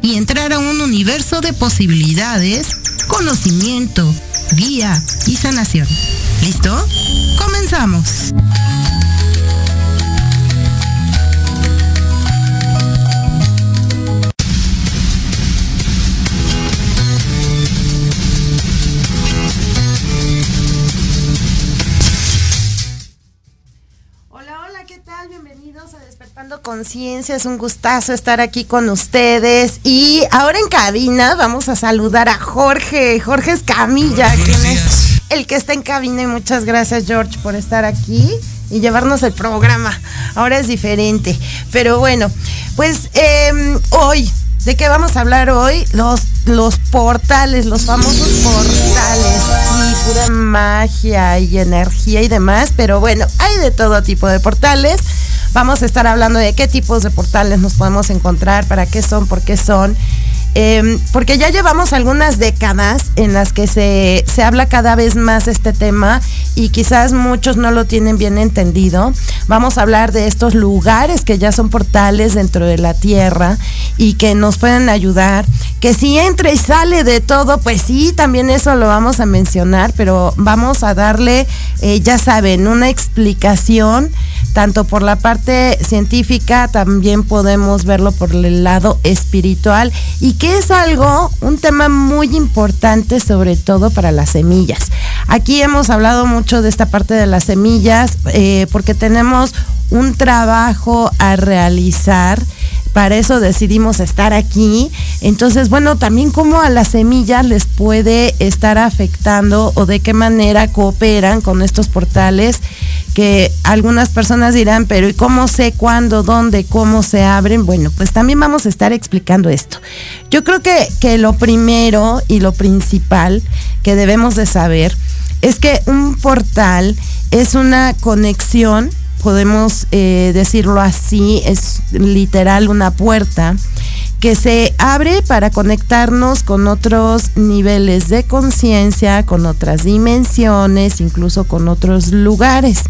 y entrar a un universo de posibilidades, conocimiento, guía y sanación. ¿Listo? Comenzamos. Conciencia. Es un gustazo estar aquí con ustedes. Y ahora en cabina vamos a saludar a Jorge, Jorge Escamilla, quien es el que está en cabina. Y muchas gracias, George, por estar aquí y llevarnos el programa. Ahora es diferente. Pero bueno, pues em, hoy, ¿de qué vamos a hablar hoy? Los, los portales, los famosos portales. Sí, pura magia y energía y demás. Pero bueno, hay de todo tipo de portales. Vamos a estar hablando de qué tipos de portales nos podemos encontrar, para qué son, por qué son. Eh, porque ya llevamos algunas décadas en las que se, se habla cada vez más este tema y quizás muchos no lo tienen bien entendido. Vamos a hablar de estos lugares que ya son portales dentro de la Tierra y que nos pueden ayudar. Que si entra y sale de todo, pues sí, también eso lo vamos a mencionar, pero vamos a darle, eh, ya saben, una explicación tanto por la parte científica, también podemos verlo por el lado espiritual y que es algo, un tema muy importante sobre todo para las semillas. Aquí hemos hablado mucho de esta parte de las semillas eh, porque tenemos un trabajo a realizar para eso decidimos estar aquí. Entonces, bueno, también cómo a las semillas les puede estar afectando o de qué manera cooperan con estos portales que algunas personas dirán, pero ¿y cómo sé cuándo, dónde, cómo se abren? Bueno, pues también vamos a estar explicando esto. Yo creo que, que lo primero y lo principal que debemos de saber es que un portal es una conexión podemos eh, decirlo así, es literal una puerta que se abre para conectarnos con otros niveles de conciencia, con otras dimensiones, incluso con otros lugares.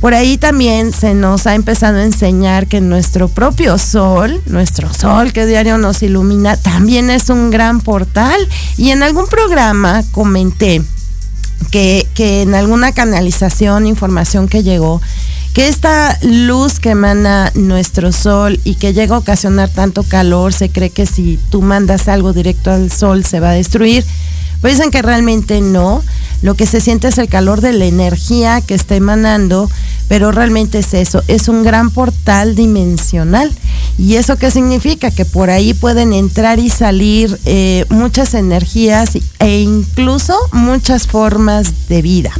Por ahí también se nos ha empezado a enseñar que nuestro propio sol, nuestro sol que diario nos ilumina, también es un gran portal. Y en algún programa comenté que, que en alguna canalización, información que llegó, que esta luz que emana nuestro sol y que llega a ocasionar tanto calor, se cree que si tú mandas algo directo al sol se va a destruir. Pues dicen que realmente no. Lo que se siente es el calor de la energía que está emanando, pero realmente es eso, es un gran portal dimensional. ¿Y eso qué significa? Que por ahí pueden entrar y salir eh, muchas energías e incluso muchas formas de vida.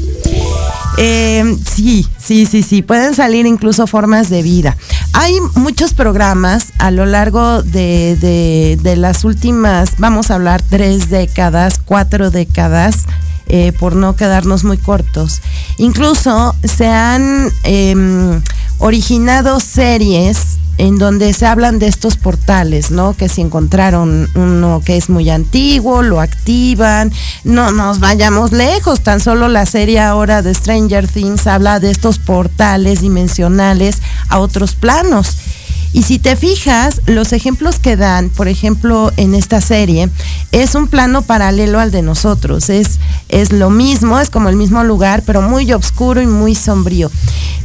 Eh, sí, sí, sí, sí, pueden salir incluso formas de vida. Hay muchos programas a lo largo de, de, de las últimas, vamos a hablar, tres décadas, cuatro décadas, eh, por no quedarnos muy cortos. Incluso se han eh, originado series en donde se hablan de estos portales, ¿no? Que si encontraron uno que es muy antiguo, lo activan, no nos vayamos lejos, tan solo la serie ahora de Stranger Things habla de estos portales dimensionales a otros planos. Y si te fijas, los ejemplos que dan, por ejemplo, en esta serie, es un plano paralelo al de nosotros. Es, es lo mismo, es como el mismo lugar, pero muy oscuro y muy sombrío.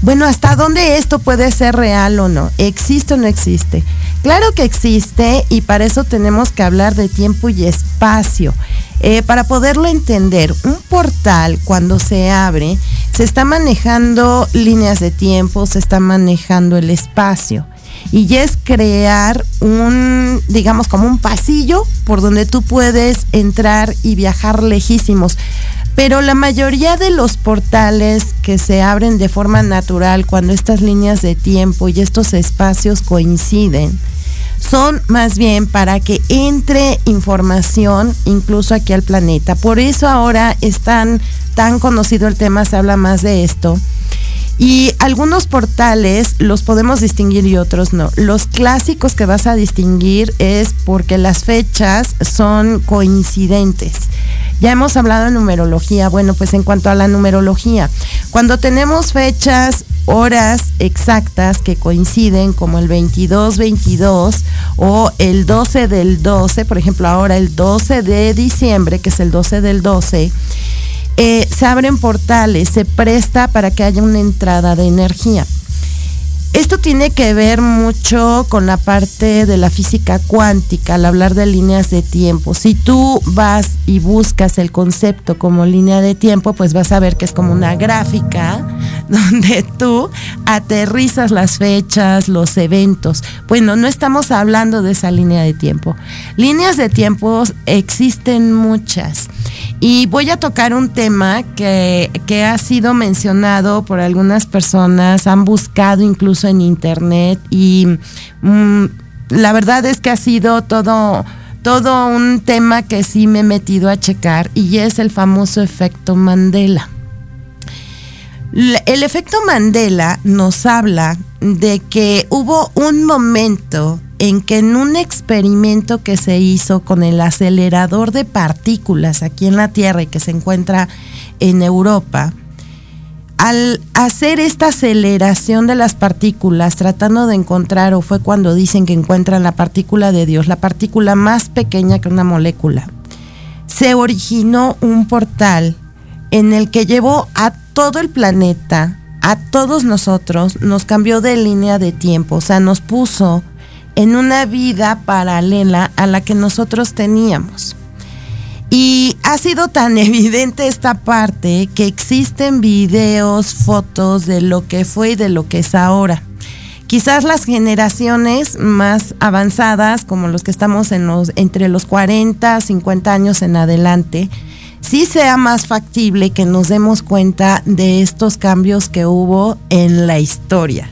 Bueno, ¿hasta dónde esto puede ser real o no? ¿Existe o no existe? Claro que existe y para eso tenemos que hablar de tiempo y espacio. Eh, para poderlo entender, un portal cuando se abre, se está manejando líneas de tiempo, se está manejando el espacio y es crear un, digamos, como un pasillo por donde tú puedes entrar y viajar lejísimos. Pero la mayoría de los portales que se abren de forma natural cuando estas líneas de tiempo y estos espacios coinciden, son más bien para que entre información incluso aquí al planeta. Por eso ahora es tan, tan conocido el tema, se habla más de esto. Y algunos portales los podemos distinguir y otros no. Los clásicos que vas a distinguir es porque las fechas son coincidentes. Ya hemos hablado de numerología. Bueno, pues en cuanto a la numerología, cuando tenemos fechas, horas exactas que coinciden, como el 22-22 o el 12 del 12, por ejemplo, ahora el 12 de diciembre, que es el 12 del 12, eh, se abren portales, se presta para que haya una entrada de energía. Esto tiene que ver mucho con la parte de la física cuántica, al hablar de líneas de tiempo. Si tú vas y buscas el concepto como línea de tiempo, pues vas a ver que es como una gráfica donde tú aterrizas las fechas, los eventos. Bueno, no estamos hablando de esa línea de tiempo. Líneas de tiempo existen muchas. Y voy a tocar un tema que, que ha sido mencionado por algunas personas, han buscado incluso en internet y mm, la verdad es que ha sido todo todo un tema que sí me he metido a checar y es el famoso efecto Mandela. El efecto Mandela nos habla de que hubo un momento en que en un experimento que se hizo con el acelerador de partículas aquí en la Tierra y que se encuentra en Europa, al hacer esta aceleración de las partículas, tratando de encontrar, o fue cuando dicen que encuentran la partícula de Dios, la partícula más pequeña que una molécula, se originó un portal en el que llevó a todo el planeta, a todos nosotros, nos cambió de línea de tiempo, o sea, nos puso en una vida paralela a la que nosotros teníamos. Y ha sido tan evidente esta parte que existen videos, fotos de lo que fue y de lo que es ahora. Quizás las generaciones más avanzadas, como los que estamos en los, entre los 40, 50 años en adelante, sí sea más factible que nos demos cuenta de estos cambios que hubo en la historia,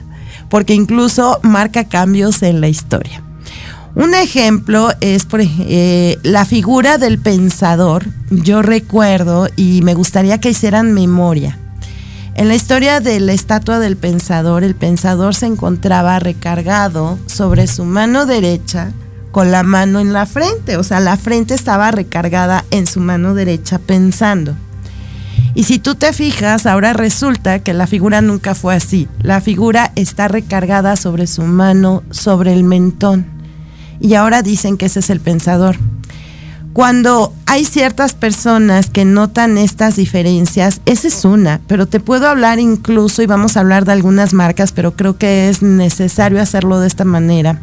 porque incluso marca cambios en la historia. Un ejemplo es eh, la figura del pensador. Yo recuerdo y me gustaría que hicieran memoria. En la historia de la estatua del pensador, el pensador se encontraba recargado sobre su mano derecha con la mano en la frente, o sea, la frente estaba recargada en su mano derecha pensando. Y si tú te fijas, ahora resulta que la figura nunca fue así. La figura está recargada sobre su mano, sobre el mentón y ahora dicen que ese es el pensador. Cuando hay ciertas personas que notan estas diferencias, esa es una, pero te puedo hablar incluso, y vamos a hablar de algunas marcas, pero creo que es necesario hacerlo de esta manera.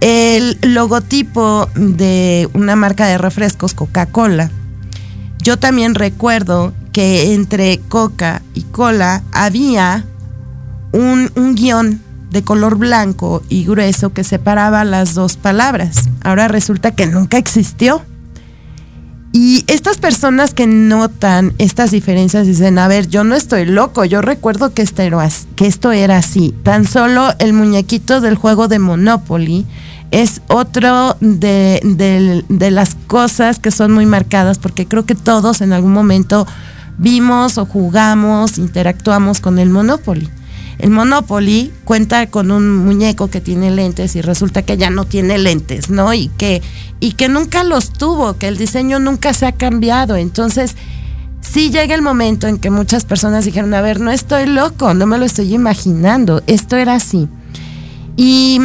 El logotipo de una marca de refrescos, Coca-Cola. Yo también recuerdo que entre Coca y Cola había un, guion de color blanco y grueso que separaba las dos palabras. Ahora resulta que nunca existió. Y estas personas que notan estas diferencias dicen, a ver, yo no estoy loco, yo recuerdo que esto era, que esto era así. Tan solo el muñequito del juego de Monopoly es otro de, de las cosas que son muy marcadas porque creo que todos en algún momento vimos o jugamos, interactuamos con el Monopoly. El Monopoly cuenta con un muñeco que tiene lentes y resulta que ya no tiene lentes, ¿no? Y que, y que nunca los tuvo, que el diseño nunca se ha cambiado. Entonces, sí llega el momento en que muchas personas dijeron, a ver, no estoy loco, no me lo estoy imaginando, esto era así. Y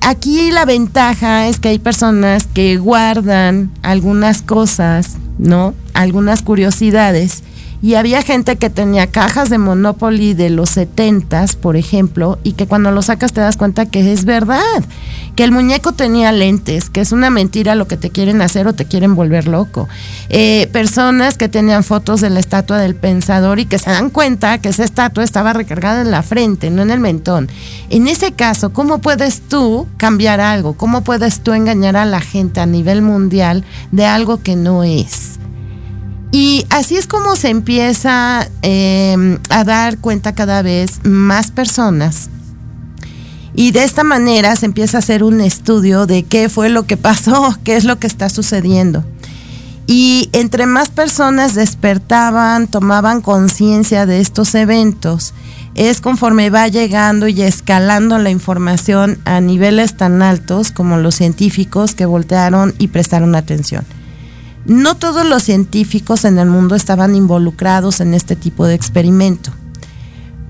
aquí la ventaja es que hay personas que guardan algunas cosas, ¿no? Algunas curiosidades y había gente que tenía cajas de Monopoly de los 70 por ejemplo, y que cuando lo sacas te das cuenta que es verdad, que el muñeco tenía lentes, que es una mentira lo que te quieren hacer o te quieren volver loco. Eh, personas que tenían fotos de la estatua del pensador y que se dan cuenta que esa estatua estaba recargada en la frente, no en el mentón. En ese caso, ¿cómo puedes tú cambiar algo? ¿Cómo puedes tú engañar a la gente a nivel mundial de algo que no es? Y así es como se empieza em, a dar cuenta cada vez más personas Y de esta manera se empieza a hacer un estudio de qué fue lo que pasó, qué es lo que está sucediendo. Y entre más personas despertaban, tomaban conciencia de estos eventos, es conforme va llegando y escalando la información a niveles tan altos como los científicos que voltearon y prestaron atención. No todos los científicos en el mundo estaban involucrados en este tipo de experimento,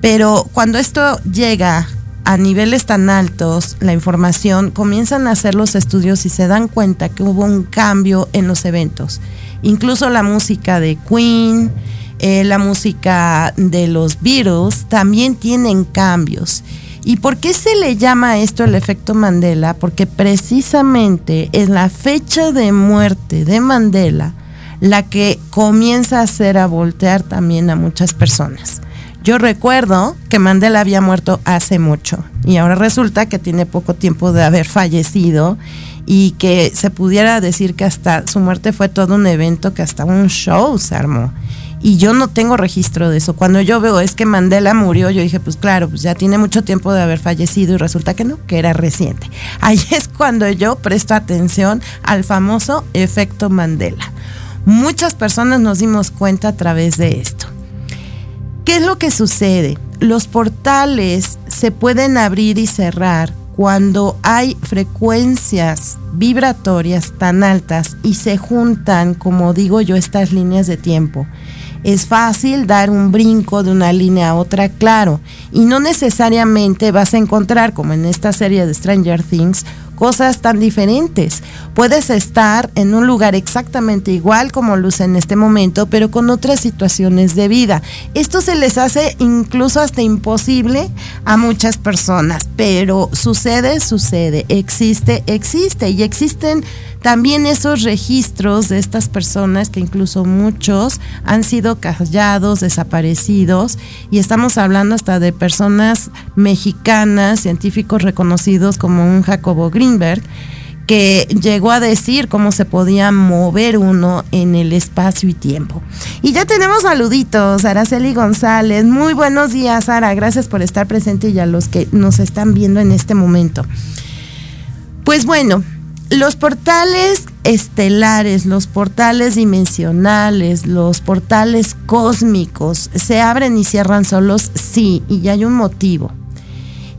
pero cuando esto llega a niveles tan altos, la información, comienzan a hacer los estudios y se dan cuenta que hubo un cambio en los eventos. Incluso la música de Queen, eh, la música de los Beatles también tienen cambios. ¿Y por qué se le llama esto el efecto Mandela? Porque precisamente es la fecha de muerte de Mandela la que comienza a hacer a voltear también a muchas personas. Yo recuerdo que Mandela había muerto hace mucho y ahora resulta que tiene poco tiempo de haber fallecido y que se pudiera decir que hasta su muerte fue todo un evento, que hasta un show se armó. Y yo no tengo registro de eso. Cuando yo veo es que Mandela murió, yo dije, pues claro, pues ya tiene mucho tiempo de haber fallecido y resulta que no, que era reciente. Ahí es cuando yo presto atención al famoso efecto Mandela. Muchas personas nos dimos cuenta a través de esto. ¿Qué es lo que sucede? Los portales se pueden abrir y cerrar cuando hay frecuencias vibratorias tan altas y se juntan, como digo yo, estas líneas de tiempo. Es fácil dar un brinco de una línea a otra, claro, y no necesariamente vas a encontrar, como en esta serie de Stranger Things, cosas tan diferentes. Puedes estar en un lugar exactamente igual como luce en este momento, pero con otras situaciones de vida. Esto se les hace incluso hasta imposible a muchas personas, pero sucede, sucede, existe, existe y existen también esos registros de estas personas que incluso muchos han sido callados, desaparecidos y estamos hablando hasta de personas mexicanas, científicos reconocidos como un Jacobo Greenberg que llegó a decir cómo se podía mover uno en el espacio y tiempo. Y ya tenemos saluditos, Araceli González. Muy buenos días, Sara. Gracias por estar presente y a los que nos están viendo en este momento. Pues bueno, los portales estelares, los portales dimensionales, los portales cósmicos, ¿se abren y cierran solos? Sí, y ya hay un motivo.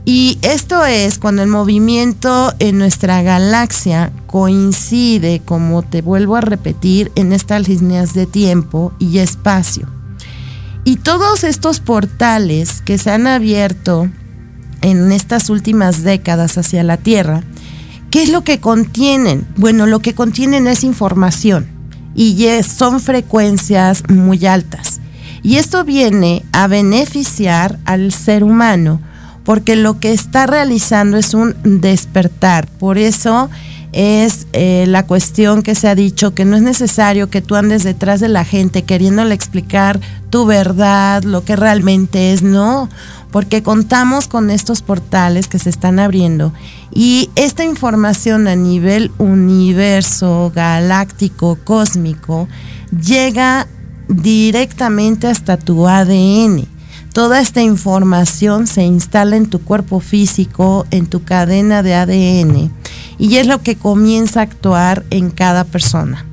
Y esto es cuando el movimiento en nuestra galaxia coincide, como te vuelvo a repetir, en estas líneas de tiempo y espacio. Y todos estos portales que se han abierto en estas últimas décadas hacia la Tierra, ¿Qué es lo que contienen? Bueno, lo que contienen es información y son frecuencias muy altas. Y esto viene a beneficiar al ser humano porque lo que está realizando es un despertar. Por eso es eh, la cuestión que se ha dicho que no es necesario que tú andes detrás de la gente queriéndole explicar tu verdad, lo que realmente es, no porque contamos con estos portales que se están abriendo y esta información a nivel universo, galáctico, cósmico, llega directamente hasta tu ADN. Toda esta información se instala en tu cuerpo físico, en tu cadena de ADN, y es lo que comienza a actuar en cada persona.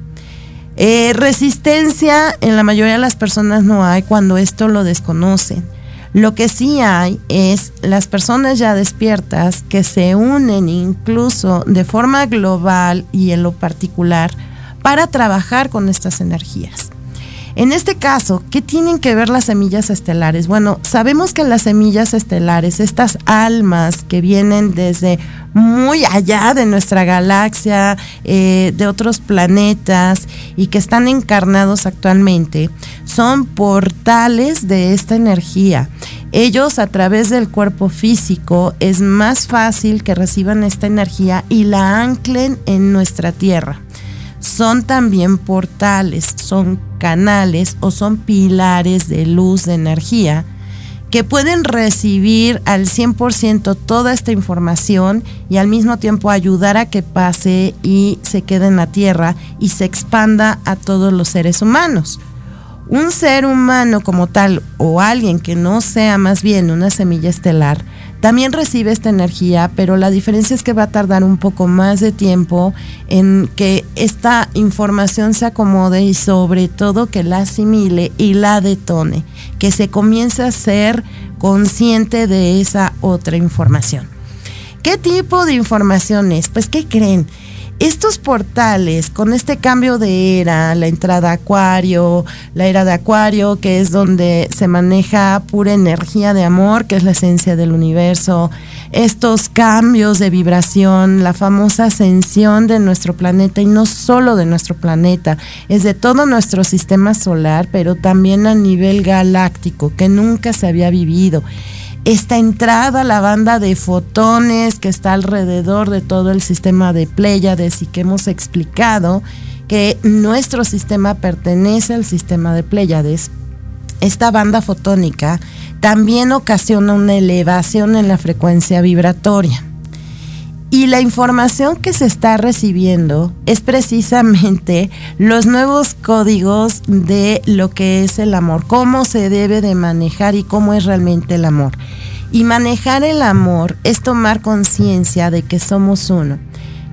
Eh, resistencia en la mayoría de las personas no hay cuando esto lo desconocen lo que sí hay es las personas ya despiertas que se unen incluso de forma global y en lo particular para trabajar con estas energías. En este caso, ¿qué tienen que ver las semillas estelares? Bueno, sabemos que las semillas estelares, estas almas que vienen desde muy allá de nuestra galaxia, eh, de otros planetas y que están encarnados actualmente, son portales de esta energía. Ellos a través del cuerpo físico es más fácil que reciban esta energía y la anclen en nuestra tierra son también portales, son canales o son pilares de luz, de energía, que pueden recibir al 100% toda esta información y al mismo tiempo ayudar a que pase y se quede en la Tierra y se expanda a todos los seres humanos. Un ser humano como tal o alguien que no sea más bien una semilla estelar también recibe esta energía, pero la diferencia es que va a tardar un poco más de tiempo en que esta información se acomode y sobre todo que la asimile y la detone, que se comience a ser consciente de esa otra información. ¿Qué tipo de información es? Pues, ¿qué creen? Estos portales, con este cambio de era, la entrada a Acuario, la era de Acuario, que es donde se maneja pura energía de amor, que es la esencia del universo, estos cambios de vibración, la famosa ascensión de nuestro planeta, y no solo de nuestro planeta, es de todo nuestro sistema solar, pero también a nivel galáctico, que nunca se había vivido esta entrada la banda de fotones que está alrededor de todo el sistema de Pléyades y que hemos explicado que nuestro sistema pertenece al sistema de Pléyades, esta banda fotónica también ocasiona una elevación en la frecuencia vibratoria. Y la información que se está recibiendo es precisamente los nuevos códigos de lo que es el amor, cómo se debe de manejar y cómo es realmente el amor. Y manejar el amor es tomar conciencia de que somos uno.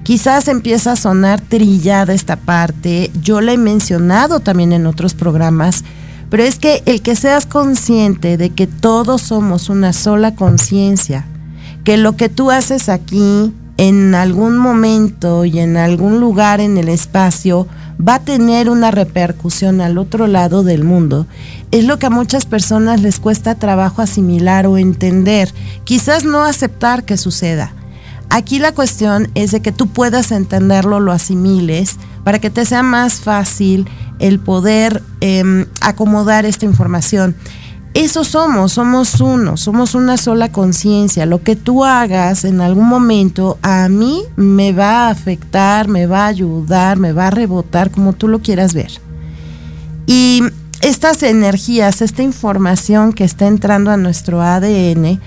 Quizás empieza a sonar trillada esta parte, yo la he mencionado también en otros programas, pero es que el que seas consciente de que todos somos una sola conciencia, que lo que tú haces aquí en algún momento y en algún lugar en el espacio va a tener una repercusión al otro lado del mundo, es lo que a muchas personas les cuesta trabajo asimilar o entender, quizás no aceptar que suceda. Aquí la cuestión es de que tú puedas entenderlo, lo asimiles, para que te sea más fácil el poder em, acomodar esta información. Eso somos, somos uno, somos una sola conciencia. Lo que tú hagas en algún momento a mí me va a afectar, me va a ayudar, me va a rebotar, como tú lo quieras ver. Y estas energías, esta información que está entrando a nuestro ADN,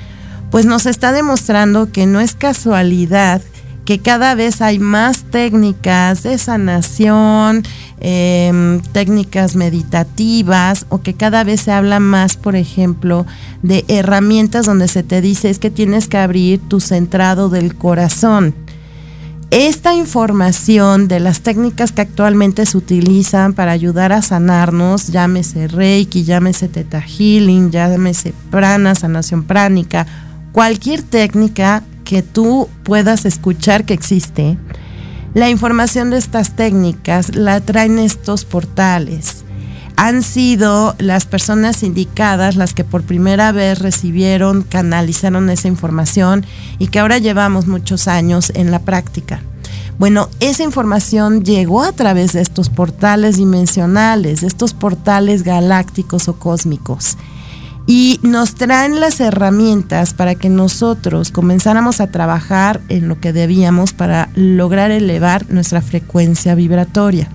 pues nos está demostrando que no es casualidad que cada vez hay más técnicas de sanación, em, técnicas meditativas o que cada vez se habla más, por ejemplo, de herramientas donde se te dice es que tienes que abrir tu centrado del corazón. Esta información de las técnicas que actualmente se utilizan para ayudar a sanarnos, llámese Reiki, llámese Theta Healing, llámese Prana, sanación pránica, cualquier técnica que tú puedas escuchar que existe, la información de estas técnicas la traen estos portales. Han sido las personas indicadas las que por primera vez recibieron, canalizaron esa información y que ahora llevamos muchos años en la práctica. Bueno, esa información llegó a través de estos portales dimensionales, estos portales galácticos o cósmicos y nos traen las herramientas para que nosotros comenzáramos a trabajar en lo que debíamos para lograr elevar nuestra frecuencia vibratoria.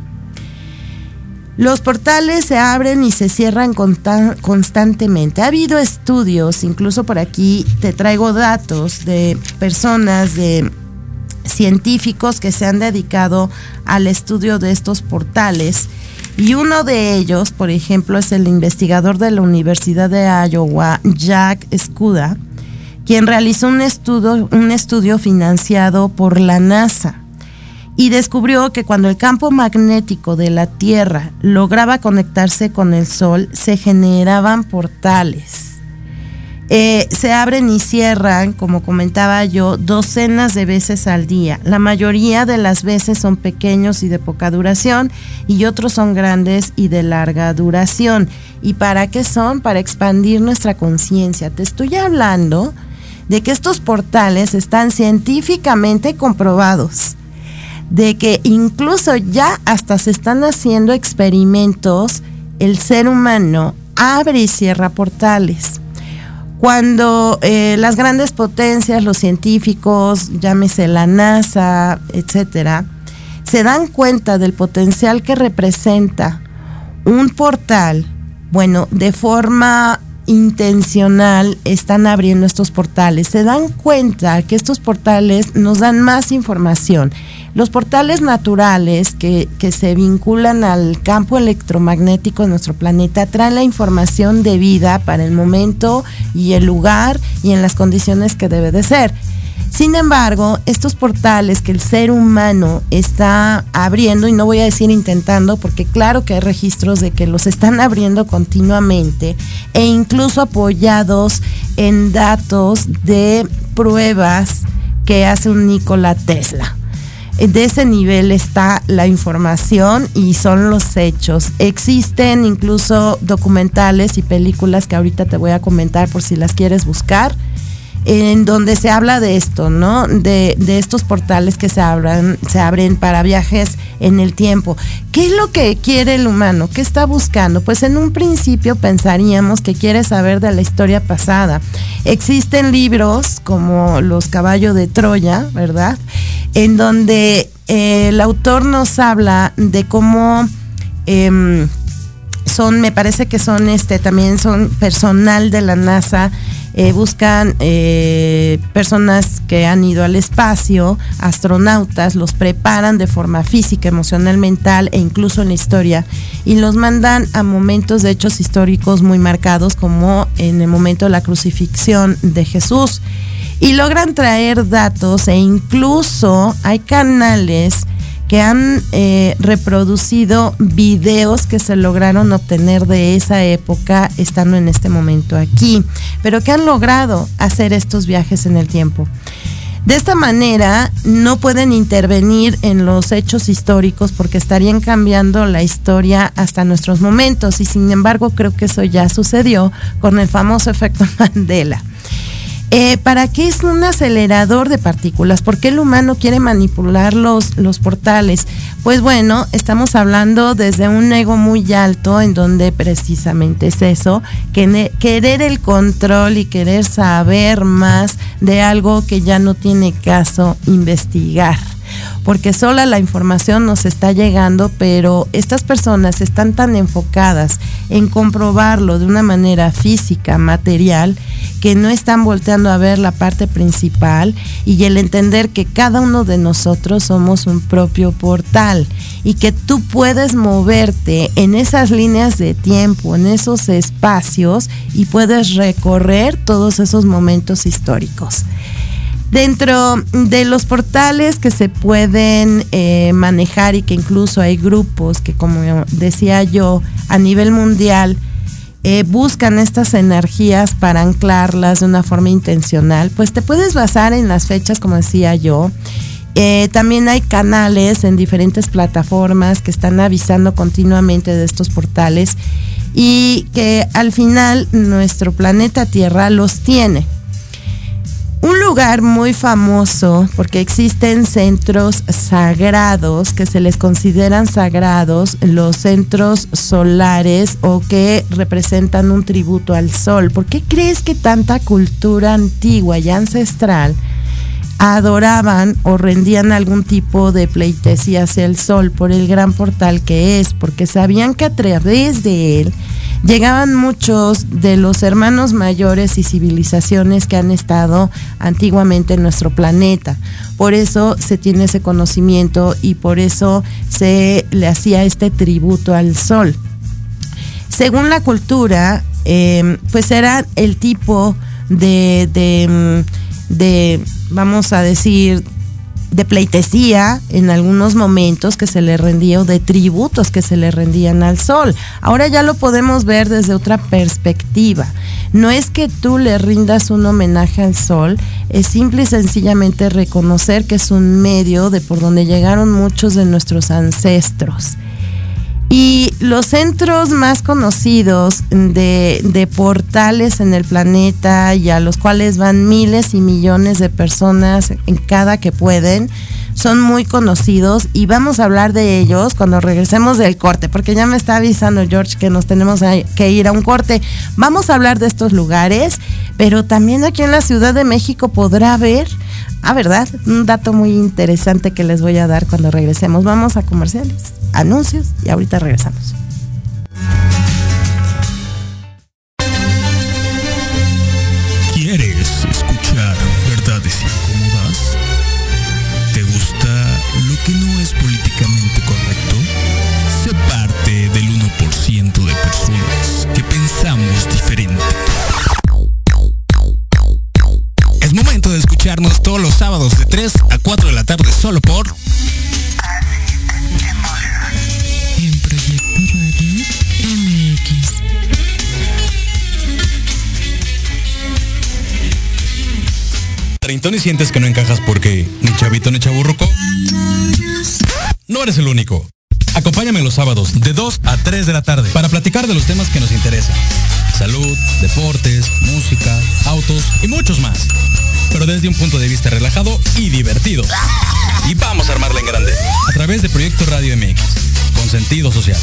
Los portales se abren y se cierran constantemente. Ha habido estudios, incluso por aquí te traigo datos de personas, de científicos que se han dedicado al estudio de estos portales y uno de ellos, por ejemplo, es el investigador de la Universidad de Iowa, Jack Scuda, quien realizó un estudio, un estudio financiado por la NASA y descubrió que cuando el campo magnético de la Tierra lograba conectarse con el Sol, se generaban portales eh, se abren y cierran, como comentaba yo, docenas de veces al día. La mayoría de las veces son pequeños y de poca duración y otros son grandes y de larga duración. ¿Y para qué son? Para expandir nuestra conciencia. Te estoy hablando de que estos portales están científicamente comprobados de que incluso ya hasta se están haciendo experimentos, el ser humano abre y cierra portales cuando eh, las grandes potencias, los científicos, llámese la NASA, etcétera, se dan cuenta del potencial que representa un portal, bueno, de forma intencional están abriendo estos portales. Se dan cuenta que estos portales nos dan más información. Los portales naturales que, se vinculan al campo electromagnético de nuestro planeta traen la información debida para el momento y el lugar y en las condiciones que debe de ser. Sin embargo, estos portales que el ser humano está abriendo, y no voy a decir intentando, porque claro que hay registros de que los están abriendo continuamente, e incluso apoyados en datos de pruebas que hace un Nikola Tesla. De ese nivel está la información y son los hechos. Existen incluso documentales y películas que ahorita te voy a comentar por si las quieres buscar en donde se habla de esto, ¿no? De, de, estos portales que se abran, se abren para viajes en el tiempo. ¿Qué es lo que quiere el humano? ¿Qué está buscando? Pues en un principio pensaríamos que quiere saber de la historia pasada. Existen libros como Los caballos de Troya, ¿verdad? En donde eh, el autor nos habla de cómo eh, son, me parece que son este, también son personal de la NASA eh, buscan eh, personas que han ido al espacio, astronautas, los preparan de forma física, emocional, mental e incluso en la historia y los mandan a momentos de hechos históricos muy marcados como en el momento de la crucifixión de Jesús y logran traer datos e incluso hay canales que han eh, reproducido videos que se lograron obtener de esa época estando en este momento aquí, pero que han logrado hacer estos viajes en el tiempo. De esta manera no pueden intervenir en los hechos históricos porque estarían cambiando la historia hasta nuestros momentos y sin embargo creo que eso ya sucedió con el famoso efecto Mandela. Eh, ¿Para qué es un acelerador de partículas? ¿Por qué el humano quiere manipular los, los portales? Pues bueno, estamos hablando desde un ego muy alto en donde precisamente es eso, que querer el control y querer saber más de algo que ya no tiene caso investigar porque sola la información nos está llegando, pero estas personas están tan enfocadas en comprobarlo de una manera física, material, que no están volteando a ver la parte principal y el entender que cada uno de nosotros somos un propio portal y que tú puedes moverte en esas líneas de tiempo, en esos espacios y puedes recorrer todos esos momentos históricos. Dentro de los portales que se pueden eh, manejar y que incluso hay grupos que, como decía yo, a nivel mundial, eh, buscan estas energías para anclarlas de una forma intencional, pues te puedes basar en las fechas, como decía yo. Eh, también hay canales en diferentes plataformas que están avisando continuamente de estos portales y que al final nuestro planeta Tierra los tiene. Un lugar muy famoso porque existen centros sagrados que se les consideran sagrados, los centros solares o que representan un tributo al sol. ¿Por qué crees que tanta cultura antigua y ancestral adoraban o rendían algún tipo de pleitesía hacia el sol por el gran portal que es? Porque sabían que a través de él llegaban muchos de los hermanos mayores y civilizaciones que han estado antiguamente en nuestro planeta. Por eso se tiene ese conocimiento y por eso se le hacía este tributo al sol. Según la cultura, eh, pues era el tipo de, de, de, vamos a decir, de pleitesía en algunos momentos que se le rendía o de tributos que se le rendían al sol. Ahora ya lo podemos ver desde otra perspectiva. No es que tú le rindas un homenaje al sol, es simple y sencillamente reconocer que es un medio de por donde llegaron muchos de nuestros ancestros y los centros más conocidos de, portales en el planeta y a los cuales van miles y millones de personas en cada que pueden, son muy conocidos y vamos a hablar de ellos cuando regresemos del corte, porque ya me está avisando George que nos tenemos que ir a un corte. Vamos a hablar de estos lugares, pero también aquí en la Ciudad de México podrá haber Ah, ¿verdad? Un dato muy interesante que les voy a dar cuando regresemos. Vamos a comerciales, anuncios y ahorita regresamos. Todos los sábados de 3 a 4 de la tarde solo por... En y sientes que no encajas porque ni chavito ni chaburruco. No eres el único. Acompáñame los sábados de 2 a 3 de la tarde para platicar de los temas que nos interesan. Salud, deportes, música, autos y muchos más. Pero desde un punto de vista relajado y divertido. Y vamos a armarla en grande. A través de Proyecto Radio MX. Con sentido social.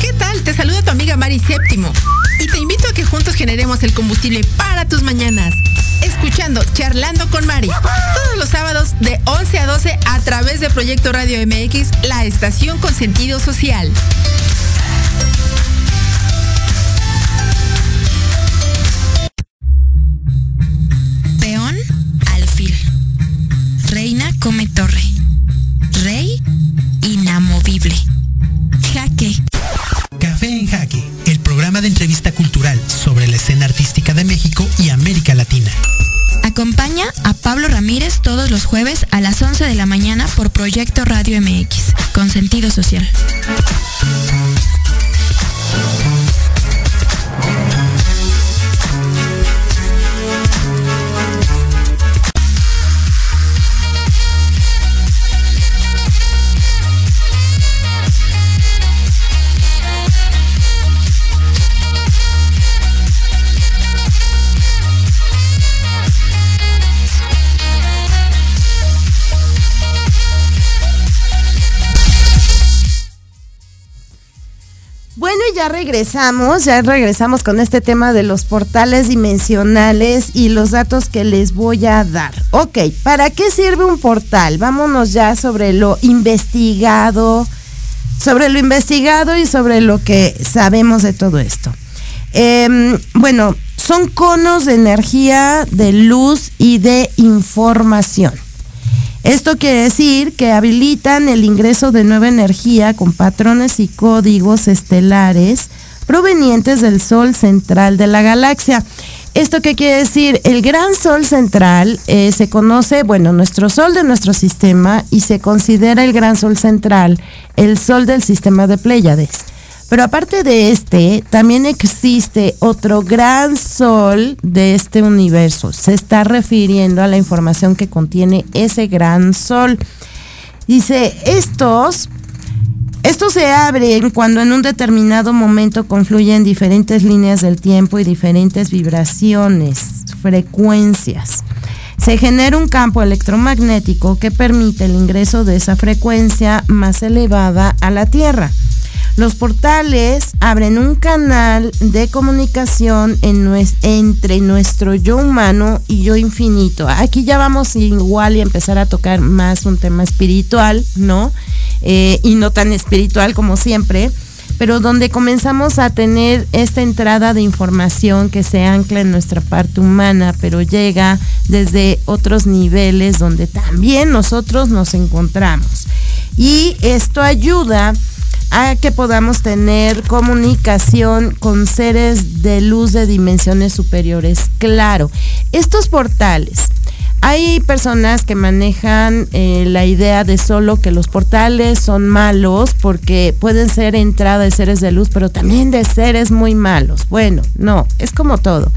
¿Qué tal? Te saluda tu amiga Mari Séptimo. Y te invito a que juntos generemos el combustible para tus mañanas escuchando Charlando con Mari. Todos los sábados de 11 a 12 a través de Proyecto Radio MX, la estación con sentido social. Artística de México y América Latina. Acompaña a Pablo Ramírez todos los jueves a las 11 de la mañana por Proyecto Radio MX, con sentido social. Ya regresamos, ya regresamos con este tema de los portales dimensionales y los datos que les voy a dar. Ok, ¿para qué sirve un portal? Vámonos ya sobre lo investigado, sobre lo investigado y sobre lo que sabemos de todo esto. Eh, bueno, son conos de energía, de luz y de información. Esto quiere decir que habilitan el ingreso de nueva energía con patrones y códigos estelares provenientes del Sol central de la galaxia. ¿Esto qué quiere decir? El gran Sol central eh, se conoce, bueno, nuestro Sol de nuestro sistema y se considera el gran Sol central, el Sol del sistema de Pléyades. Pero aparte de este, también existe otro gran sol de este universo. Se está refiriendo a la información que contiene ese gran sol. Dice, estos, estos se abren cuando en un determinado momento confluyen diferentes líneas del tiempo y diferentes vibraciones, frecuencias. Se genera un campo electromagnético que permite el ingreso de esa frecuencia más elevada a la Tierra. Los portales abren un canal de comunicación en entre nuestro yo humano y yo infinito. Aquí ya vamos igual y empezar a tocar más un tema espiritual, ¿no? Eh, y no tan espiritual como siempre, pero donde comenzamos a tener esta entrada de información que se ancla en nuestra parte humana, pero llega desde otros niveles donde también nosotros nos encontramos. Y esto ayuda a que podamos tener comunicación con seres de luz de dimensiones superiores. Claro, estos portales. Hay personas que manejan eh, la idea de solo que los portales son malos porque pueden ser entrada de seres de luz, pero también de seres muy malos. Bueno, no, es como todo.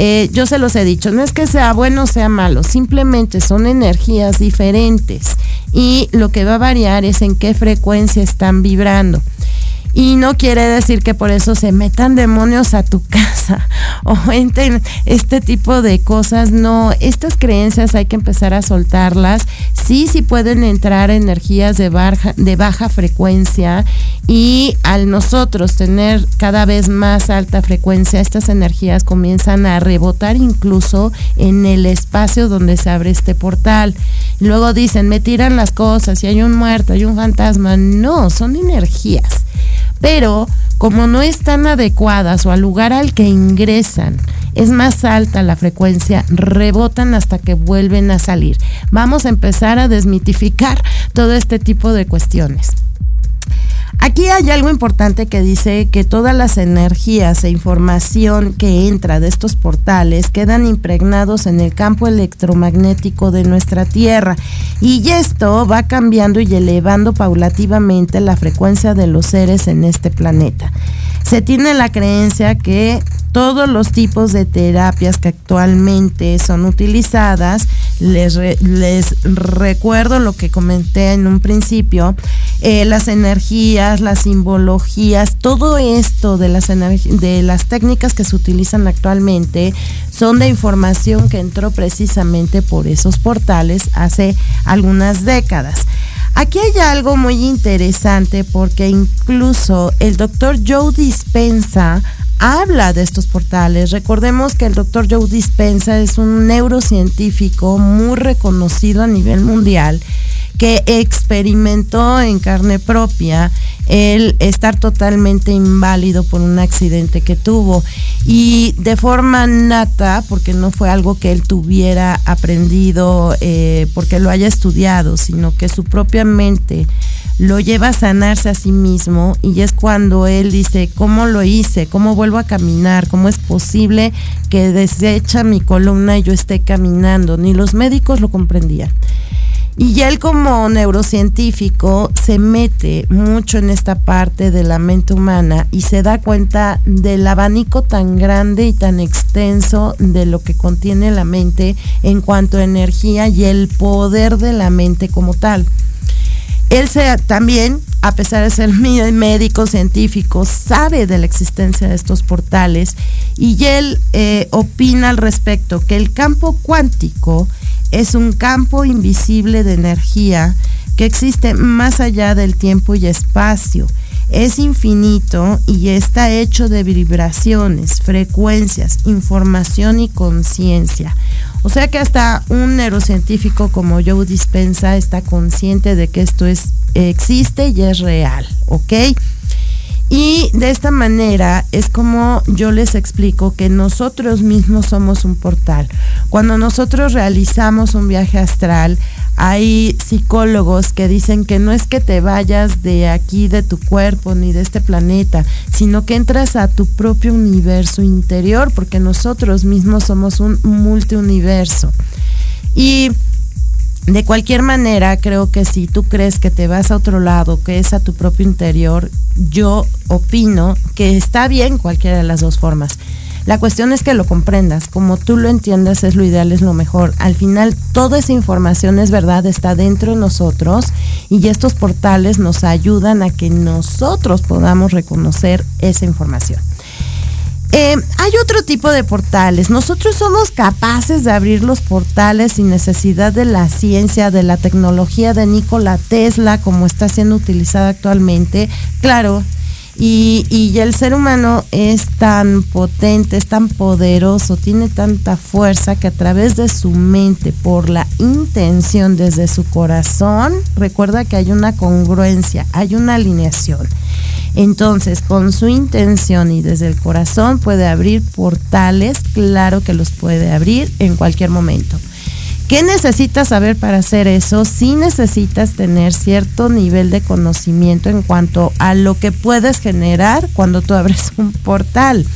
Eh, yo se los he dicho, no es que sea bueno o sea malo, simplemente son energías diferentes y lo que va a variar es en qué frecuencia están vibrando. Y no quiere decir que por eso se metan demonios a tu casa o entren este tipo de cosas. No, estas creencias hay que empezar a soltarlas. Sí, sí pueden entrar energías de baja, de baja frecuencia y al nosotros tener cada vez más alta frecuencia, estas energías comienzan a rebotar incluso en el espacio donde se abre este portal. Luego dicen, me tiran las cosas, y hay un muerto, hay un fantasma. No, son energías pero como no están adecuadas o al lugar al que ingresan es más alta la frecuencia, rebotan hasta que vuelven a salir. Vamos a empezar a desmitificar todo este tipo de cuestiones. Aquí hay algo importante que dice que todas las energías e información que entra de estos portales quedan impregnados en el campo electromagnético de nuestra Tierra y esto va cambiando y elevando paulativamente la frecuencia de los seres en este planeta. Se tiene la creencia que todos los tipos de terapias que actualmente son utilizadas, les, les recuerdo lo que comenté en un principio, eh, las energías, las simbologías, todo esto de las, de las técnicas que se utilizan actualmente son de información que entró precisamente por esos portales hace algunas décadas. Aquí hay algo muy interesante porque incluso el doctor Joe Dispensa habla de estos portales. Recordemos que el doctor Joe Dispensa es un neurocientífico muy reconocido a nivel mundial que experimentó en carne propia el estar totalmente inválido por un accidente que tuvo y de forma nata, porque no fue algo que él tuviera aprendido eh, porque lo haya estudiado, sino que su propia mente lo lleva a sanarse a sí mismo y es cuando él dice, ¿cómo lo hice? ¿Cómo vuelvo a caminar? ¿Cómo es posible que desecha mi columna y yo esté caminando? Ni los médicos lo comprendían. Y él como neurocientífico se mete mucho en esta parte de la mente humana y se da cuenta del abanico tan grande y tan extenso de lo que contiene la mente en cuanto a energía y el poder de la mente como tal. Él se, también, a pesar de ser médico científico, sabe de la existencia de estos portales y él eh, opina al respecto que el campo cuántico es un campo invisible de energía que existe más allá del tiempo y espacio. Es infinito y está hecho de vibraciones, frecuencias, información y conciencia. O sea que hasta un neurocientífico como Joe Dispensa está consciente de que esto es, existe y es real, ¿ok? Y de esta manera es como yo les explico que nosotros mismos somos un portal. Cuando nosotros realizamos un viaje astral, hay psicólogos que dicen que no es que te vayas de aquí, de tu cuerpo, ni de este planeta, sino que entras a tu propio universo interior, porque nosotros mismos somos un multiuniverso. Y de cualquier manera, creo que si tú crees que te vas a otro lado, que es a tu propio interior, yo opino que está bien cualquiera de las dos formas. La cuestión es que lo comprendas, como tú lo entiendas es lo ideal, es lo mejor. Al final toda esa información es verdad, está dentro de nosotros y estos portales nos ayudan a que nosotros podamos reconocer esa información. Eh, hay otro tipo de portales. Nosotros somos capaces de abrir los portales sin necesidad de la ciencia, de la tecnología de Nikola Tesla, como está siendo utilizada actualmente. Claro, y, y, el ser humano es tan potente, es tan poderoso, tiene tanta fuerza que a través de su mente, por la intención desde su corazón, recuerda que hay una congruencia, hay una alineación. Entonces, con su intención y desde el corazón puede abrir portales, claro que los puede abrir en cualquier momento. ¿Qué necesitas saber para hacer eso? Sí necesitas tener cierto nivel de conocimiento en cuanto a lo que puedes generar cuando tú abres un portal.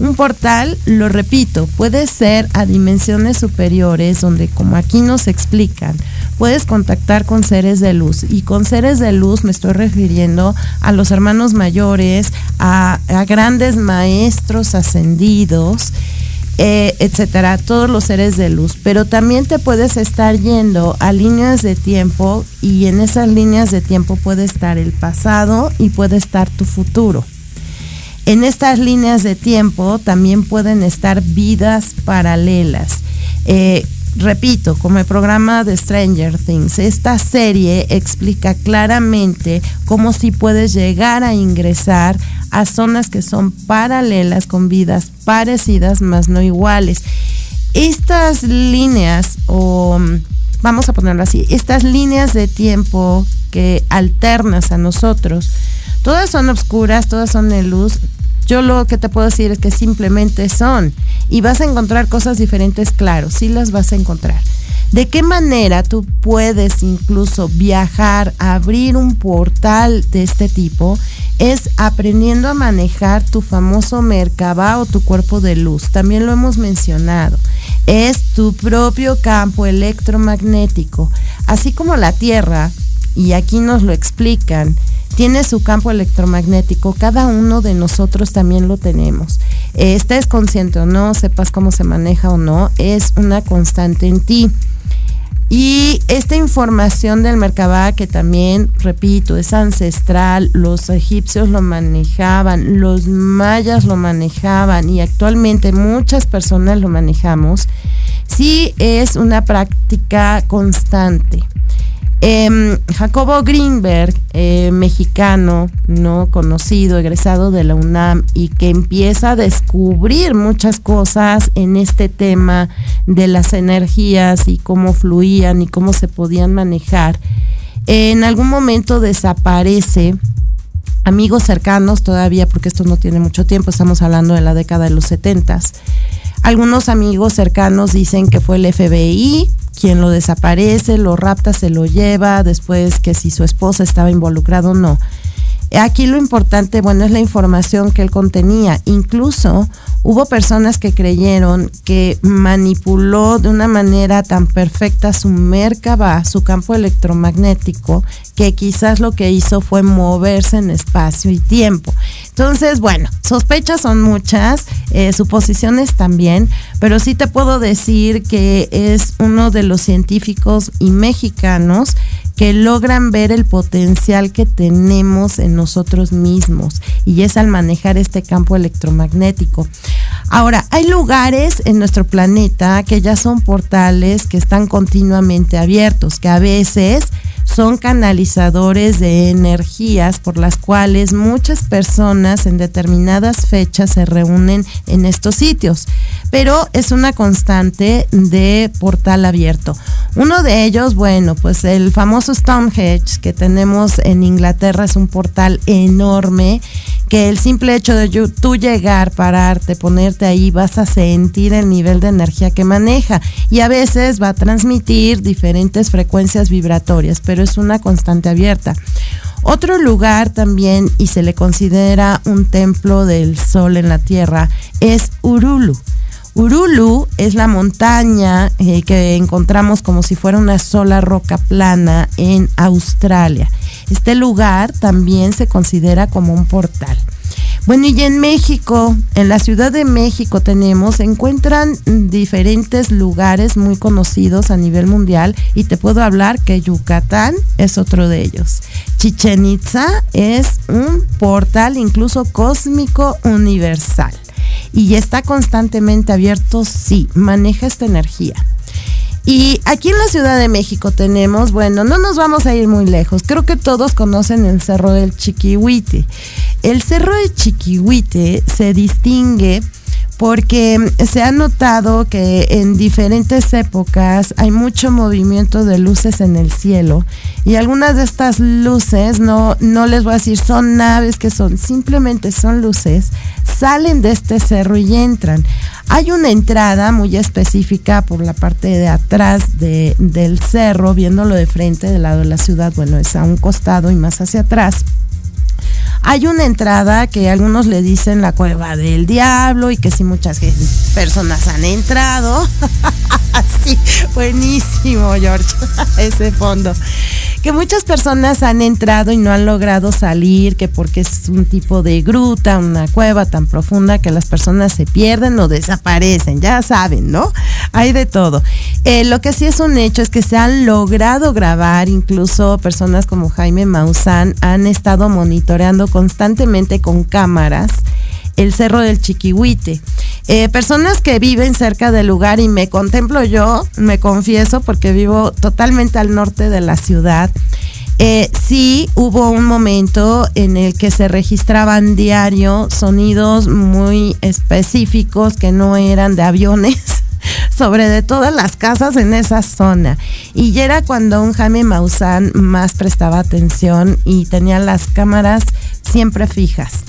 Un portal, lo repito, puede ser a dimensiones superiores donde, como aquí nos explican, puedes contactar con seres de luz. Y con seres de luz me estoy refiriendo a los hermanos mayores, a, a grandes maestros ascendidos eh, etcétera, todos los seres de luz. Pero también te puedes estar yendo a líneas de tiempo y en esas líneas de tiempo puede estar el pasado y puede estar tu futuro. En estas líneas de tiempo también pueden estar vidas paralelas. Eh, repito, como el programa de Stranger Things, esta serie explica claramente cómo si puedes llegar a ingresar a zonas que son paralelas con vidas parecidas, más no iguales. Estas líneas, o vamos a ponerlo así, estas líneas de tiempo que alternas a nosotros, todas son oscuras, todas son de luz, yo lo que te puedo decir es que simplemente son. Y vas a encontrar cosas diferentes, claro, sí las vas a encontrar. ¿De qué manera tú puedes incluso viajar, abrir un portal de este tipo? Es aprendiendo a manejar tu famoso Merkaba o tu cuerpo de luz. También lo hemos mencionado. Es tu propio campo electromagnético. Así como la Tierra, y aquí nos lo explican, tiene su campo electromagnético, cada uno de nosotros también lo tenemos. estés consciente o no, sepas cómo se maneja o no, es una constante en ti. Y esta información del Merkabah, que también, repito, es ancestral, los egipcios lo manejaban, los mayas lo manejaban y actualmente muchas personas lo manejamos, sí es una práctica constante. Em, Jacobo Greenberg, eh, mexicano, no conocido, egresado de la UNAM y que empieza a descubrir muchas cosas en este tema de las energías y cómo fluían y cómo se podían manejar. En algún momento desaparece amigos cercanos todavía, porque esto no tiene mucho tiempo, estamos hablando de la década de los 70. Algunos amigos cercanos dicen que fue el FBI, quien lo desaparece, lo rapta, se lo lleva, después que si su esposa estaba involucrada o no. Aquí lo importante, bueno, es la información que él contenía. Incluso hubo personas que creyeron que manipuló de una manera tan perfecta su Merkaba, su campo electromagnético, que quizás lo que hizo fue moverse en espacio y tiempo. Entonces, bueno, sospechas son muchas, eh, suposiciones también, pero sí te puedo decir que es uno de los científicos y mexicanos que logran ver el potencial que tenemos en nosotros mismos y es al manejar este campo electromagnético. Ahora, hay lugares en nuestro planeta que ya son portales que están continuamente abiertos, que a veces son canalizadores de energías por las cuales muchas personas en determinadas fechas se reúnen en estos sitios, pero es una constante de portal abierto. Uno de ellos, bueno, pues el famoso Stonehenge que tenemos en Inglaterra es un portal enorme que el simple hecho de tú llegar, pararte, ponerte ahí, vas a sentir el nivel de energía que maneja y a veces va a transmitir diferentes frecuencias vibratorias, pero es una constante abierta. Otro lugar también, y se le considera un templo del sol en la tierra, es Urulu. Urulu es la montaña eh, que encontramos como si fuera una sola roca plana en Australia. Este lugar también se considera como un portal. Bueno, y en México, en la Ciudad de México tenemos, se encuentran diferentes lugares muy conocidos a nivel mundial y te puedo hablar que Yucatán es otro de ellos. Chichen Itza es un portal incluso cósmico universal y está constantemente abierto, sí, maneja esta energía. Y aquí en la Ciudad de México tenemos, bueno, no nos vamos a ir muy lejos. Creo que todos conocen el Cerro del Chiquihuite. El Cerro del Chiquihuite se distingue porque se ha notado que en diferentes épocas hay mucho movimiento de luces en el cielo y algunas de estas luces, no, no les voy a decir son naves que son, simplemente son luces, salen de este cerro y entran. Hay una entrada muy específica por la parte de atrás del cerro, viéndolo de frente del lado de la ciudad, bueno, es a un costado y más hacia atrás hay una entrada que algunos le dicen la cueva del diablo y que si muchas personas han entrado. sí, buenísimo, George, ese fondo. Que muchas personas han entrado y no han logrado salir, que porque es un tipo de gruta, una cueva tan profunda que las personas se pierden o desaparecen, ya saben, ¿no? Hay de todo. Eh, lo que sí es un hecho es que se han logrado grabar, incluso personas como Jaime Maussan han estado monitoreando constantemente con cámaras el Cerro del Chiquihuite. Eh, personas que viven cerca del lugar y me contemplo yo, me confieso, porque vivo totalmente al norte de la ciudad. Eh, sí hubo un momento en el que se registraban diario sonidos muy específicos que no eran de aviones sobre de todas las casas en esa zona. Y ya era cuando un Jaime Maussan más prestaba atención y tenía las cámaras siempre fijas.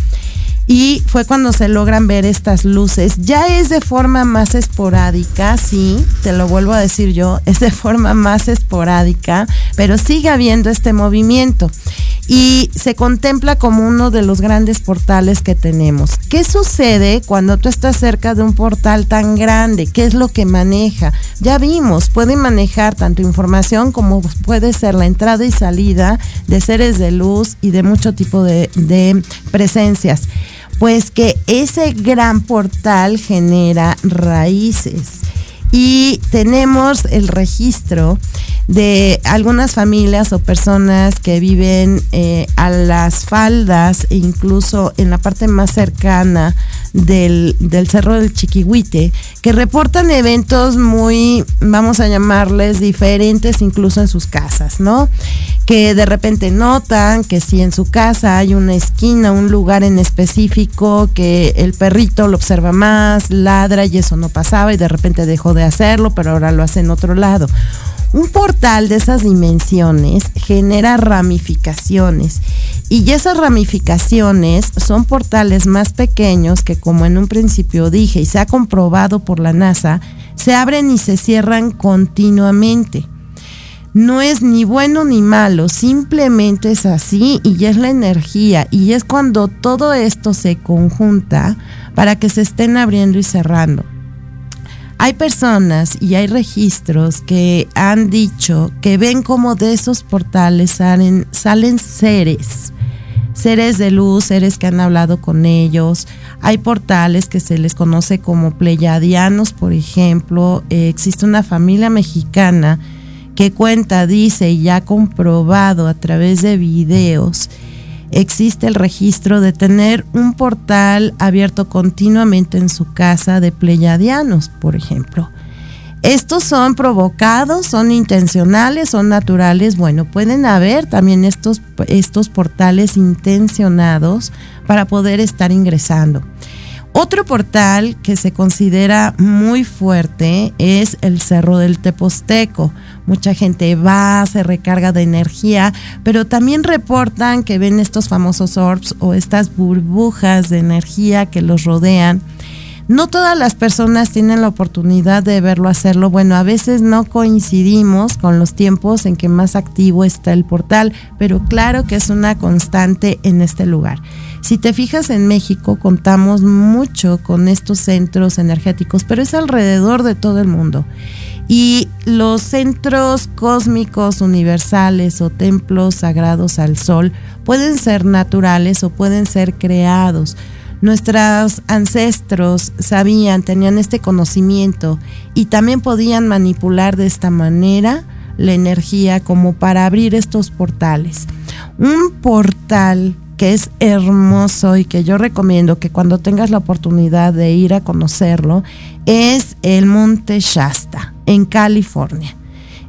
y fue cuando se logran ver estas luces. Ya es de forma más esporádica, sí, te lo vuelvo a decir yo, es de forma más esporádica, pero sigue habiendo este movimiento y se contempla como uno de los grandes portales que tenemos. ¿Qué sucede cuando tú estás cerca de un portal tan grande? ¿Qué es lo que maneja? Ya vimos, puede manejar tanto información como puede ser la entrada y salida de seres de luz y de mucho tipo de, de presencias pues que ese gran portal genera raíces. Y tenemos el registro de algunas familias o personas que viven eh, a las faldas incluso en la parte más cercana del, del Cerro del Chiquihuite, que reportan eventos muy, vamos a llamarles, diferentes incluso en sus casas, ¿no? Que de repente notan que si en su casa hay una esquina, un lugar en específico, que el perrito lo observa más, ladra y eso no pasaba y de repente dejó de hacerlo, pero ahora lo hace en otro lado. Un portal de esas dimensiones genera ramificaciones y esas ramificaciones son portales más pequeños que como en un principio dije y se ha comprobado por la NASA, se abren y se cierran continuamente. No es ni bueno ni malo, simplemente es así y es la energía y es cuando todo esto se conjunta para que se estén abriendo y cerrando. Hay personas y hay registros que han dicho que ven como de esos portales salen, salen seres, seres de luz, seres que han hablado con ellos. Hay portales que se les conoce como pleyadianos, por ejemplo. Eh, existe una familia mexicana que cuenta, dice y ha comprobado a través de videos existe el registro de tener un portal abierto continuamente en su casa de pleyadianos, por ejemplo. Estos son provocados, son intencionales, son naturales. Bueno, pueden haber también estos, estos portales intencionados para poder estar ingresando. Otro portal que se considera muy fuerte es el Cerro del Teposteco. Mucha gente va, se recarga de energía, pero también reportan que ven estos famosos orbs o estas burbujas de energía que los rodean. No todas las personas tienen la oportunidad de verlo hacerlo. Bueno, a veces no coincidimos con los tiempos en que más activo está el portal, pero claro que es una constante en este lugar. Si te fijas en México, contamos mucho con estos centros energéticos, pero es alrededor de todo el mundo. Y los centros cósmicos universales o templos sagrados al sol pueden ser naturales o pueden ser creados. Nuestros ancestros sabían, tenían este conocimiento y también podían manipular de esta manera la energía como para abrir estos portales. Un portal que es hermoso y que yo recomiendo que cuando tengas la oportunidad de ir a conocerlo es el Monte Shasta en California.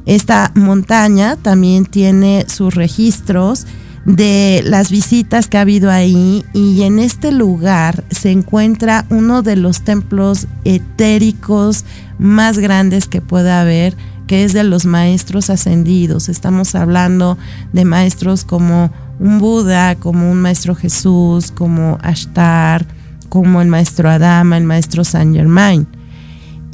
Esta montaña también tiene sus registros de las visitas que ha habido ahí y en este lugar se encuentra uno de los templos etéricos más grandes que pueda haber, que es de los maestros ascendidos. Estamos hablando de maestros como un Buda, como un maestro Jesús, como Ashtar, como el maestro Adama, el maestro Saint Germain.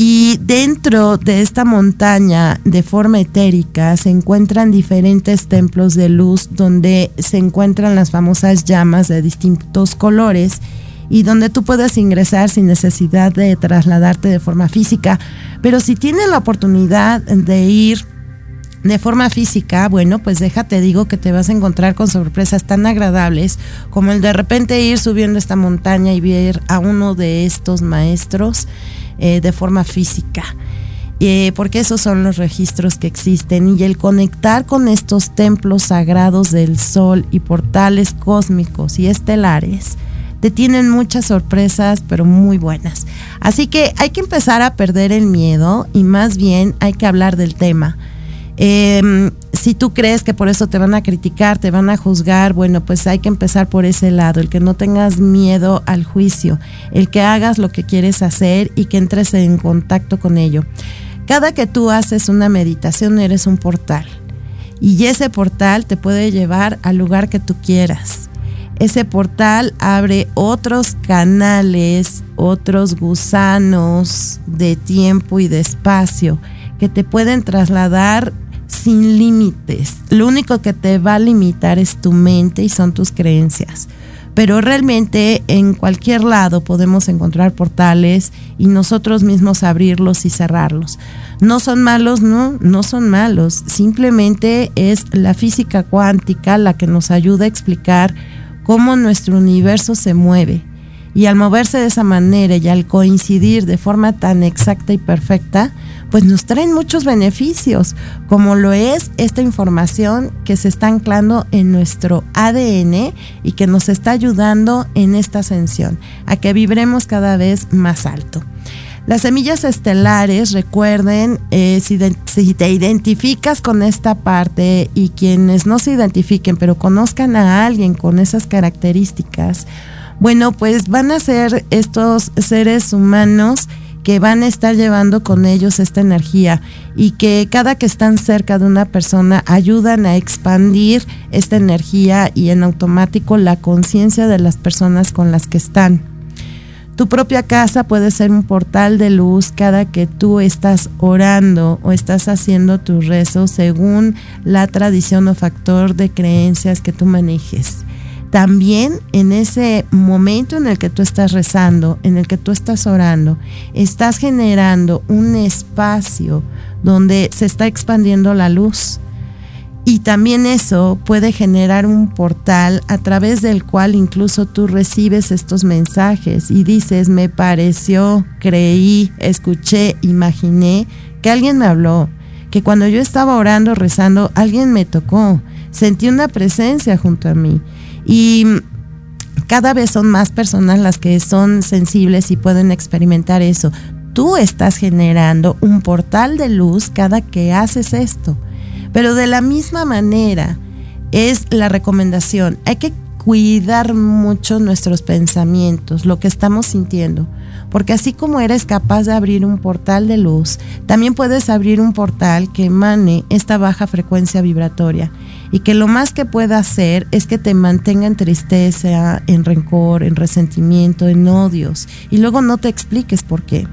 Y dentro de esta montaña de forma etérica se encuentran diferentes templos de luz donde se encuentran las famosas llamas de distintos colores y donde tú puedes ingresar sin necesidad de trasladarte de forma física. Pero si tienes la oportunidad de ir de forma física, bueno, pues déjate digo que te vas a encontrar con sorpresas tan agradables como el de repente ir subiendo esta montaña y ver a uno de estos maestros eh, de forma física. Eh, porque esos son los registros que existen y el conectar con estos templos sagrados del sol y portales cósmicos y estelares te tienen muchas sorpresas pero muy buenas. Así que hay que empezar a perder el miedo y más bien hay que hablar del tema Em, si tú crees que por eso te van a criticar, te van a juzgar, bueno, pues hay que empezar por ese lado, el que no tengas miedo al juicio, el que hagas lo que quieres hacer y que entres en contacto con ello. Cada que tú haces una meditación eres un portal y ese portal te puede llevar al lugar que tú quieras. ese portal abre otros canales, otros gusanos de tiempo y de espacio que te pueden trasladar sin límites. Lo único que te va a limitar es tu mente y son tus creencias. Pero realmente en cualquier lado podemos encontrar portales y nosotros mismos abrirlos y cerrarlos. No son malos, no, no son malos. Simplemente es la física cuántica la que nos ayuda a explicar cómo nuestro universo se mueve. Y al moverse de esa manera y al coincidir de forma tan exacta y perfecta, pues nos traen muchos beneficios, como lo es esta información que se está anclando en nuestro ADN y que nos está ayudando en esta ascensión, a que vibremos cada vez más alto. Las semillas estelares, recuerden, eh, si, si, te identificas con esta parte y quienes no se identifiquen, pero conozcan a alguien con esas características, bueno, pues van a ser estos seres humanos que van a estar llevando con ellos esta energía y que cada que están cerca de una persona ayudan a expandir esta energía y en automático la conciencia de las personas con las que están. Tu propia casa puede ser un portal de luz cada que tú estás orando o estás haciendo tu rezo según la tradición o factor de creencias que tú manejes también en ese momento en el que tú estás rezando, en el que tú estás orando, estás generando un espacio donde se está expandiendo la luz. Y también eso puede generar un portal a través del cual incluso tú recibes estos mensajes y dices, me pareció, creí, escuché, imaginé que alguien me habló, que cuando yo estaba orando, rezando, alguien me tocó, sentí una presencia junto a mí. Y cada vez son más personas las que son sensibles y pueden experimentar eso. Tú estás generando un portal de luz cada que haces esto. Pero de la misma manera es la recomendación. Hay que cuidar mucho nuestros pensamientos, lo que estamos sintiendo porque así como eres capaz de abrir un portal de luz, también puedes abrir un portal que emane esta baja frecuencia vibratoria y que lo más que pueda hacer es que te mantenga en tristeza, en rencor, en resentimiento, en odios y luego no te expliques por qué.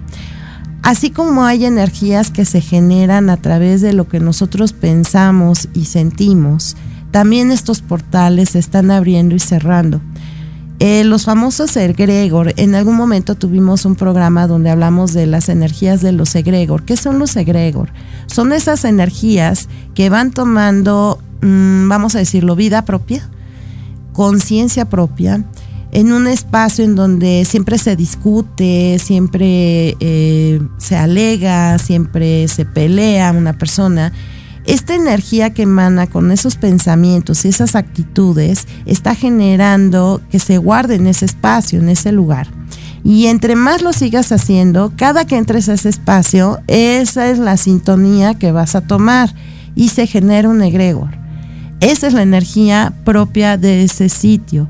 Así como hay energías que se generan a través de lo que nosotros pensamos y sentimos, también estos portales se están abriendo y cerrando. Eh, los famosos egregor, en algún momento tuvimos un programa donde hablamos de las energías de los egregor. ¿Qué son los egregor? Son esas energías que van tomando, mm, vamos a decirlo, vida propia, conciencia propia, en un espacio en donde siempre se discute, siempre eh, se alega, siempre se pelea una persona esta energía que emana con esos pensamientos y esas actitudes está generando que se guarde en ese espacio, en ese lugar. Y entre más lo sigas haciendo, cada que entres a ese espacio, esa es la sintonía que vas a tomar y se genera un egregor. Esa es la energía propia de ese sitio.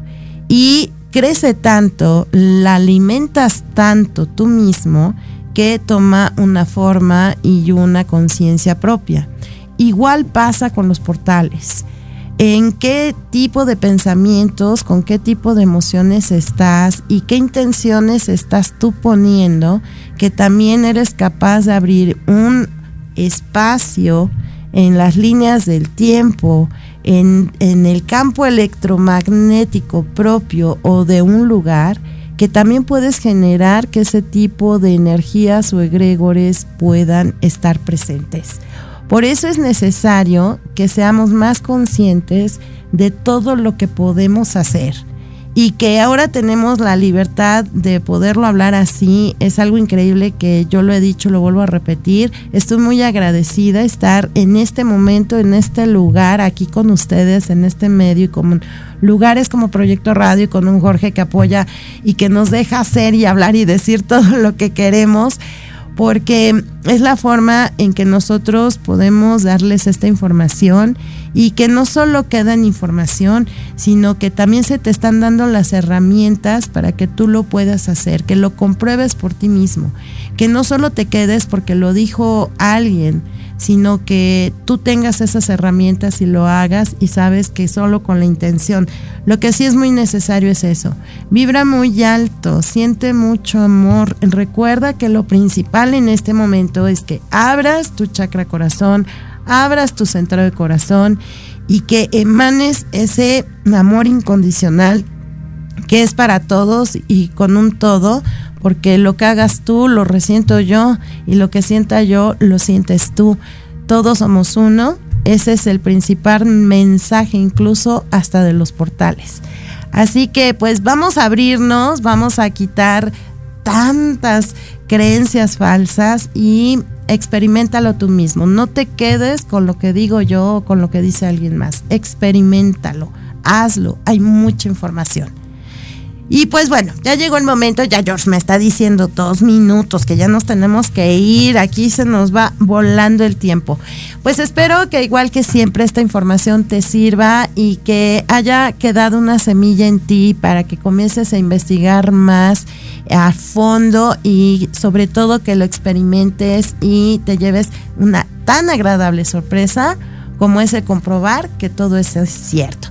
Y crece tanto, la alimentas tanto tú mismo que toma una forma y una conciencia propia. Igual pasa con los portales. ¿En qué tipo de pensamientos, con qué tipo de emociones estás y qué intenciones estás tú poniendo que también eres capaz de abrir un espacio en las líneas del tiempo, en, el campo electromagnético propio o de un lugar? que también puedes generar que ese tipo de energías o egregores puedan estar presentes. Por eso es necesario que seamos más conscientes de todo lo que podemos hacer y que ahora tenemos la libertad de poderlo hablar así. Es algo increíble que yo lo he dicho, lo vuelvo a repetir. Estoy muy agradecida de estar en este momento, en este lugar, aquí con ustedes, en este medio y con lugares como Proyecto Radio y con un Jorge que apoya y que nos deja hacer y hablar y decir todo lo que queremos porque es la forma en que nosotros podemos darles esta información y que no solo queda en información, sino que también se te están dando las herramientas para que tú lo puedas hacer, que lo compruebes por ti mismo, que no solo te quedes porque lo dijo alguien, sino que tú tengas esas herramientas y lo hagas y sabes que solo con la intención. Lo que sí es muy necesario es eso. Vibra muy alto, siente mucho amor. Recuerda que lo principal en este momento es que abras tu chakra corazón, abras tu centro de corazón y que emanes ese amor incondicional que es para todos y con un todo, porque lo que hagas tú lo resiento yo y lo que sienta yo lo sientes tú. Todos somos uno. Ese es el principal mensaje incluso hasta de los portales. Así que pues vamos a abrirnos, vamos a quitar tantas creencias falsas y experimentalo tú mismo. No te quedes con lo que digo yo o con lo que dice alguien más. Experimentalo, hazlo. Hay mucha información. Y pues bueno, ya llegó el momento, ya George me está diciendo dos minutos que ya nos tenemos que ir, aquí se nos va volando el tiempo. Pues espero que igual que siempre esta información te sirva y que haya quedado una semilla en ti para que comiences a investigar más a fondo y sobre todo que lo experimentes y te lleves una tan agradable sorpresa como es el comprobar que todo eso es cierto.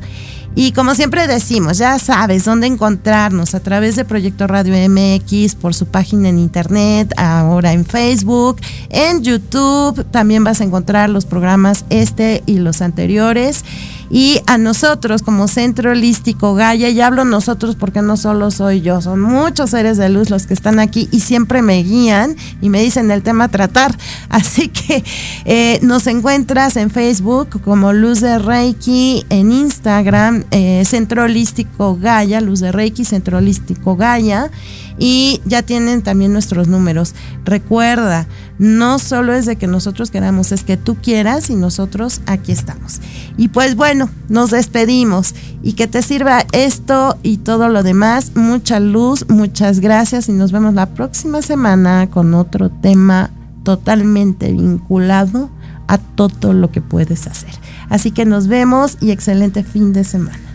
Y como siempre decimos, ya sabes dónde encontrarnos a través de Proyecto Radio MX, por su página en internet, ahora en Facebook, en YouTube. También vas a encontrar los programas este y los anteriores y a nosotros como Centro Holístico Gaia, y hablo nosotros porque no solo soy yo, son muchos seres de luz los que están aquí y siempre me guían y me dicen el tema tratar. Así que eh, nos encuentras en Facebook como Luz de Reiki, en Instagram, eh, Centro Holístico Gaia, Luz de Reiki, Centro Holístico Gaia y ya tienen también nuestros números. Recuerda, no solo es de que nosotros queramos, es que tú quieras y nosotros aquí estamos. Y pues bueno, nos despedimos y que te sirva esto y todo lo demás. Mucha luz, muchas gracias y nos vemos la próxima semana con otro tema totalmente vinculado a todo lo que puedes hacer. Así que nos vemos y excelente fin de semana.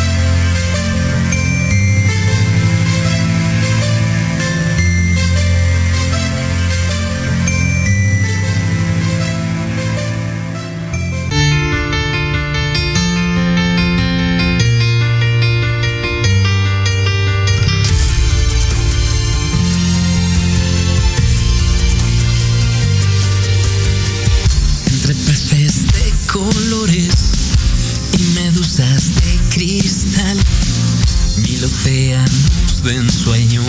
de ensueño.